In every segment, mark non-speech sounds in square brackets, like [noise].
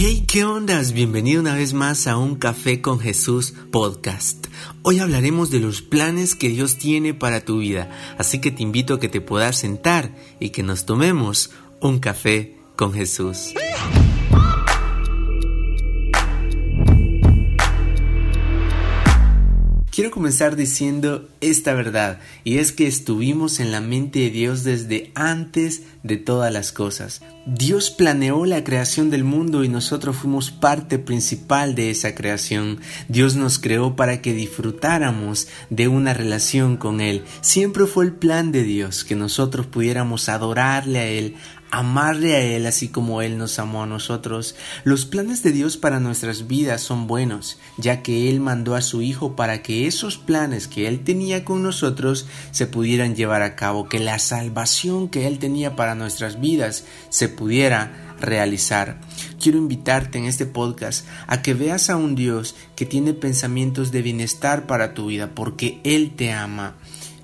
Hey, ¿qué ondas? Bienvenido una vez más a un Café con Jesús podcast. Hoy hablaremos de los planes que Dios tiene para tu vida, así que te invito a que te puedas sentar y que nos tomemos un café con Jesús. Quiero comenzar diciendo esta verdad, y es que estuvimos en la mente de Dios desde antes de todas las cosas. Dios planeó la creación del mundo y nosotros fuimos parte principal de esa creación. Dios nos creó para que disfrutáramos de una relación con Él. Siempre fue el plan de Dios que nosotros pudiéramos adorarle a Él, amarle a Él así como Él nos amó a nosotros. Los planes de Dios para nuestras vidas son buenos, ya que Él mandó a su Hijo para que esos planes que Él tenía con nosotros se pudieran llevar a cabo, que la salvación que Él tenía para nuestras vidas se pudiera realizar. Quiero invitarte en este podcast a que veas a un Dios que tiene pensamientos de bienestar para tu vida, porque Él te ama.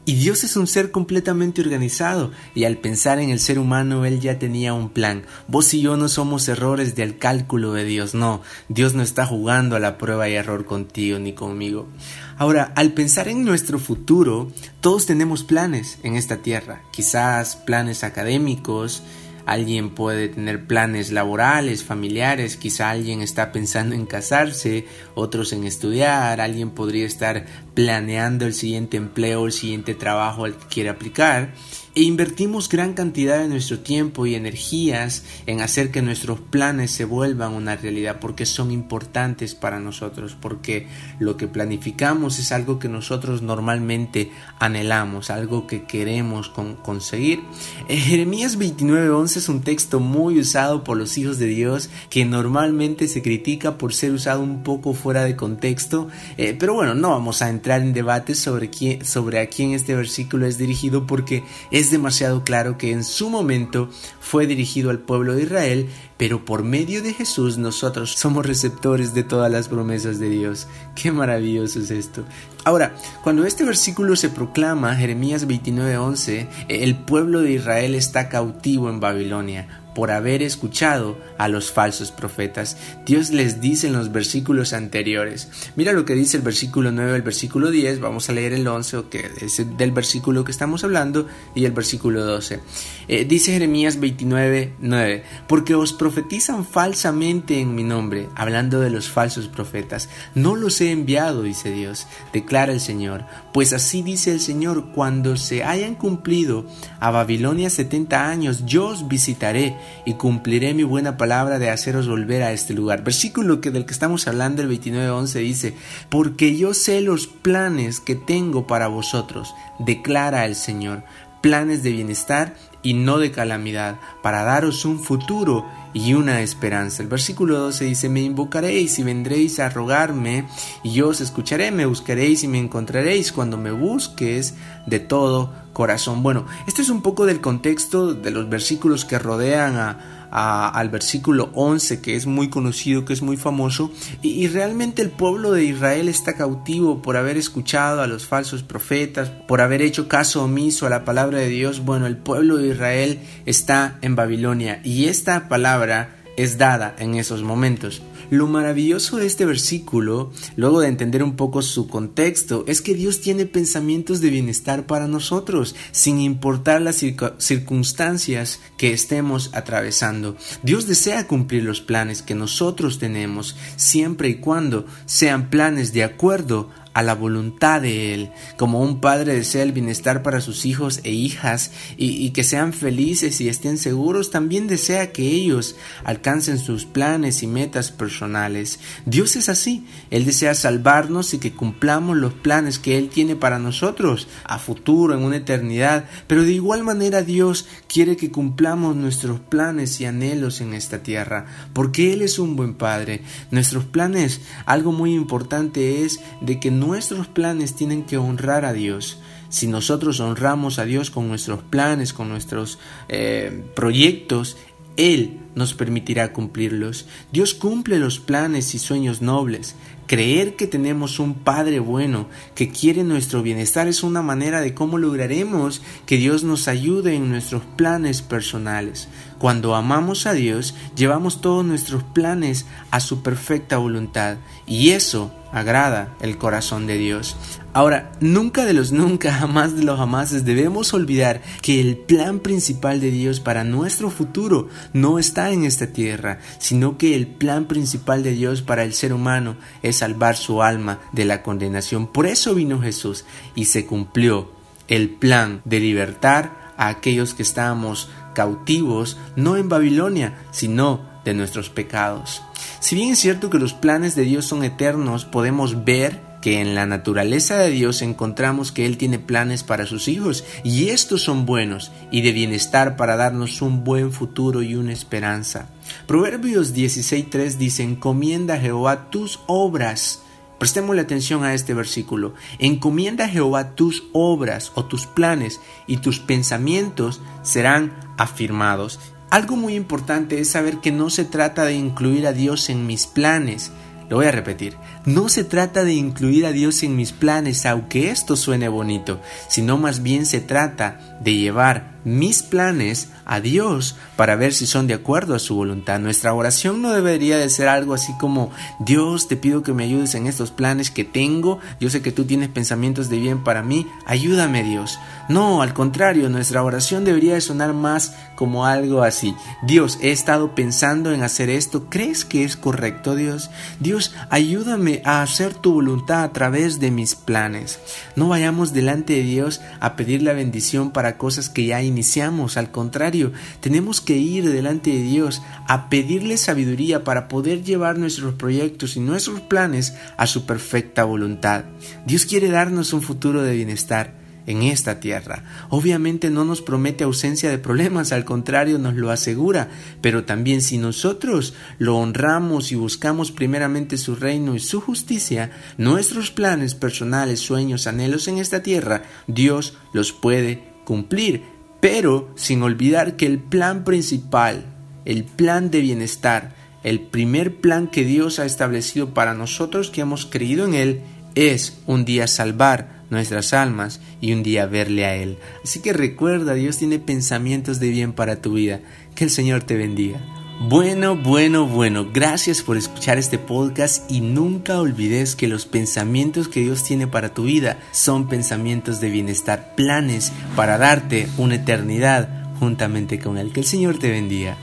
Y Dios es un ser completamente organizado y al pensar en el ser humano Él ya tenía un plan. Vos y yo no somos errores del cálculo de Dios, no. Dios no está jugando a la prueba y error contigo ni conmigo. Ahora, al pensar en nuestro futuro, todos tenemos planes en esta tierra. Quizás planes académicos, Alguien puede tener planes laborales, familiares, quizá alguien está pensando en casarse, otros en estudiar, alguien podría estar planeando el siguiente empleo, el siguiente trabajo al que quiere aplicar e invertimos gran cantidad de nuestro tiempo y energías en hacer que nuestros planes se vuelvan una realidad porque son importantes para nosotros, porque lo que planificamos es algo que nosotros normalmente anhelamos, algo que queremos conseguir. Eh, Jeremías 29:11 es un texto muy usado por los hijos de Dios que normalmente se critica por ser usado un poco fuera de contexto, eh, pero bueno, no vamos a entrar en debate sobre, quién, sobre a quién este versículo es dirigido porque es demasiado claro que en su momento fue dirigido al pueblo de Israel, pero por medio de Jesús nosotros somos receptores de todas las promesas de Dios. Qué maravilloso es esto. Ahora, cuando este versículo se proclama, Jeremías 29:11, el pueblo de Israel está cautivo en Babilonia por haber escuchado a los falsos profetas. Dios les dice en los versículos anteriores. Mira lo que dice el versículo 9 el versículo 10. Vamos a leer el 11, que es del versículo que estamos hablando, y el versículo 12. Eh, dice Jeremías 29, 9. Porque os profetizan falsamente en mi nombre, hablando de los falsos profetas. No los he enviado, dice Dios, declara el Señor. Pues así dice el Señor, cuando se hayan cumplido a Babilonia 70 años, yo os visitaré y cumpliré mi buena palabra de haceros volver a este lugar. Versículo que del que estamos hablando, el 29.11 dice, porque yo sé los planes que tengo para vosotros, declara el Señor, planes de bienestar y no de calamidad, para daros un futuro y una esperanza. El versículo 12 dice, me invocaréis y vendréis a rogarme, y yo os escucharé, me buscaréis y me encontraréis cuando me busques de todo corazón. Bueno, este es un poco del contexto de los versículos que rodean a, al versículo 11, que es muy conocido, que es muy famoso, y, y, realmente el pueblo de Israel está cautivo por haber escuchado a los falsos profetas, por haber hecho caso omiso a la palabra de Dios. Bueno, el pueblo de Israel está en Babilonia y esta palabra es dada en esos momentos. Lo maravilloso de este versículo, luego de entender un poco su contexto, es que Dios tiene pensamientos de bienestar para nosotros, sin importar las circunstancias que estemos atravesando. Dios desea cumplir los planes que nosotros tenemos, siempre y cuando sean planes de acuerdo a la voluntad de Él, como un padre desea el bienestar para sus hijos e hijas y, que sean felices y estén seguros, también desea que ellos alcancen sus planes y metas personales. Dios es así, Él desea salvarnos y que cumplamos los planes que Él tiene para nosotros a futuro, en una eternidad, pero de igual manera Dios quiere que cumplamos nuestros planes y anhelos en esta tierra, porque Él es un buen Padre. Nuestros planes, algo muy importante es de que nuestros planes tienen que honrar a Dios. Si nosotros honramos a Dios con nuestros planes, con nuestros eh, proyectos, Él nos permitirá cumplirlos. Dios cumple los planes y sueños nobles, Creer que tenemos un Padre bueno que quiere nuestro bienestar es una manera de cómo lograremos que Dios nos ayude en nuestros planes personales. Cuando amamos a Dios, llevamos todos nuestros planes a su perfecta voluntad y eso agrada el corazón de Dios. Ahora, nunca de los nunca, [laughs] jamás de los jamases debemos olvidar que el plan principal de Dios para nuestro futuro no está en esta tierra, sino que el plan principal de Dios para el ser humano es salvar su alma de la condenación. Por eso vino Jesús y se cumplió el plan de libertar a aquellos que estábamos cautivos, no en Babilonia, sino de nuestros pecados. Si bien es cierto que los planes de Dios son eternos, podemos ver que en la naturaleza de Dios encontramos que Él tiene planes para sus hijos y estos son buenos y de bienestar para darnos un buen futuro y una esperanza. Proverbios 16.3 dice, encomienda a Jehová tus obras. Prestémosle atención a este versículo. Encomienda a Jehová tus obras o tus planes y tus pensamientos serán afirmados. Algo muy importante es saber que no se trata de incluir a Dios en mis planes. Lo voy a repetir. No se trata de incluir a Dios en mis planes, aunque esto suene bonito, sino más bien se trata de llevar mis planes a Dios para ver si son de acuerdo a su voluntad. Nuestra oración no debería de ser algo así como Dios te pido que me ayudes en estos planes que tengo, yo sé que tú tienes pensamientos de bien para mí, ayúdame Dios. No, al contrario, nuestra oración debería de sonar más como algo así. Dios, he estado pensando en hacer esto, ¿crees que es correcto Dios? Dios, ayúdame a hacer tu voluntad a través de mis planes. No vayamos delante de Dios a pedir la bendición para cosas que ya iniciamos, al contrario, tenemos que ir delante de Dios a pedirle sabiduría para poder llevar nuestros proyectos y nuestros planes a su perfecta voluntad. Dios quiere darnos un futuro de bienestar en esta tierra. Obviamente no nos promete ausencia de problemas, al contrario nos lo asegura, pero también si nosotros lo honramos y buscamos primeramente su reino y su justicia, nuestros planes personales, sueños, anhelos en esta tierra, Dios los puede cumplir pero sin olvidar que el plan principal, el plan de bienestar, el primer plan que Dios ha establecido para nosotros que hemos creído en Él, es un día salvar nuestras almas y un día verle a Él. Así que recuerda, Dios tiene pensamientos de bien para tu vida. Que el Señor te bendiga. Bueno, bueno, bueno, gracias por escuchar este podcast y nunca olvides que los pensamientos que Dios tiene para tu vida son pensamientos de bienestar, planes para darte una eternidad juntamente con Él. Que el Señor te bendiga.